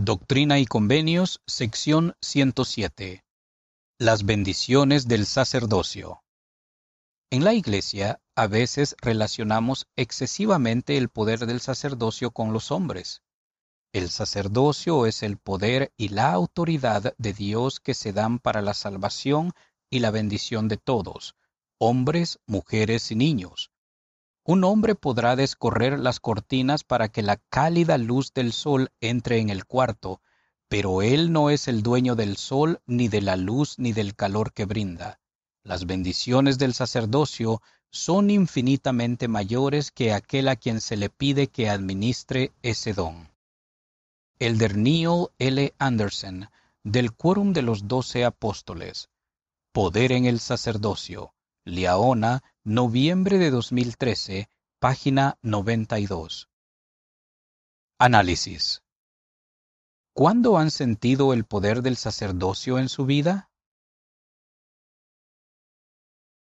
Doctrina y Convenios, sección 107. Las bendiciones del sacerdocio. En la Iglesia, a veces relacionamos excesivamente el poder del sacerdocio con los hombres. El sacerdocio es el poder y la autoridad de Dios que se dan para la salvación y la bendición de todos, hombres, mujeres y niños. Un hombre podrá descorrer las cortinas para que la cálida luz del sol entre en el cuarto, pero él no es el dueño del sol, ni de la luz, ni del calor que brinda. Las bendiciones del sacerdocio son infinitamente mayores que aquel a quien se le pide que administre ese don. Elder Neil L. Anderson, del Quórum de los Doce Apóstoles. Poder en el sacerdocio. Liaona, noviembre de 2013, página 92. Análisis. ¿Cuándo han sentido el poder del sacerdocio en su vida?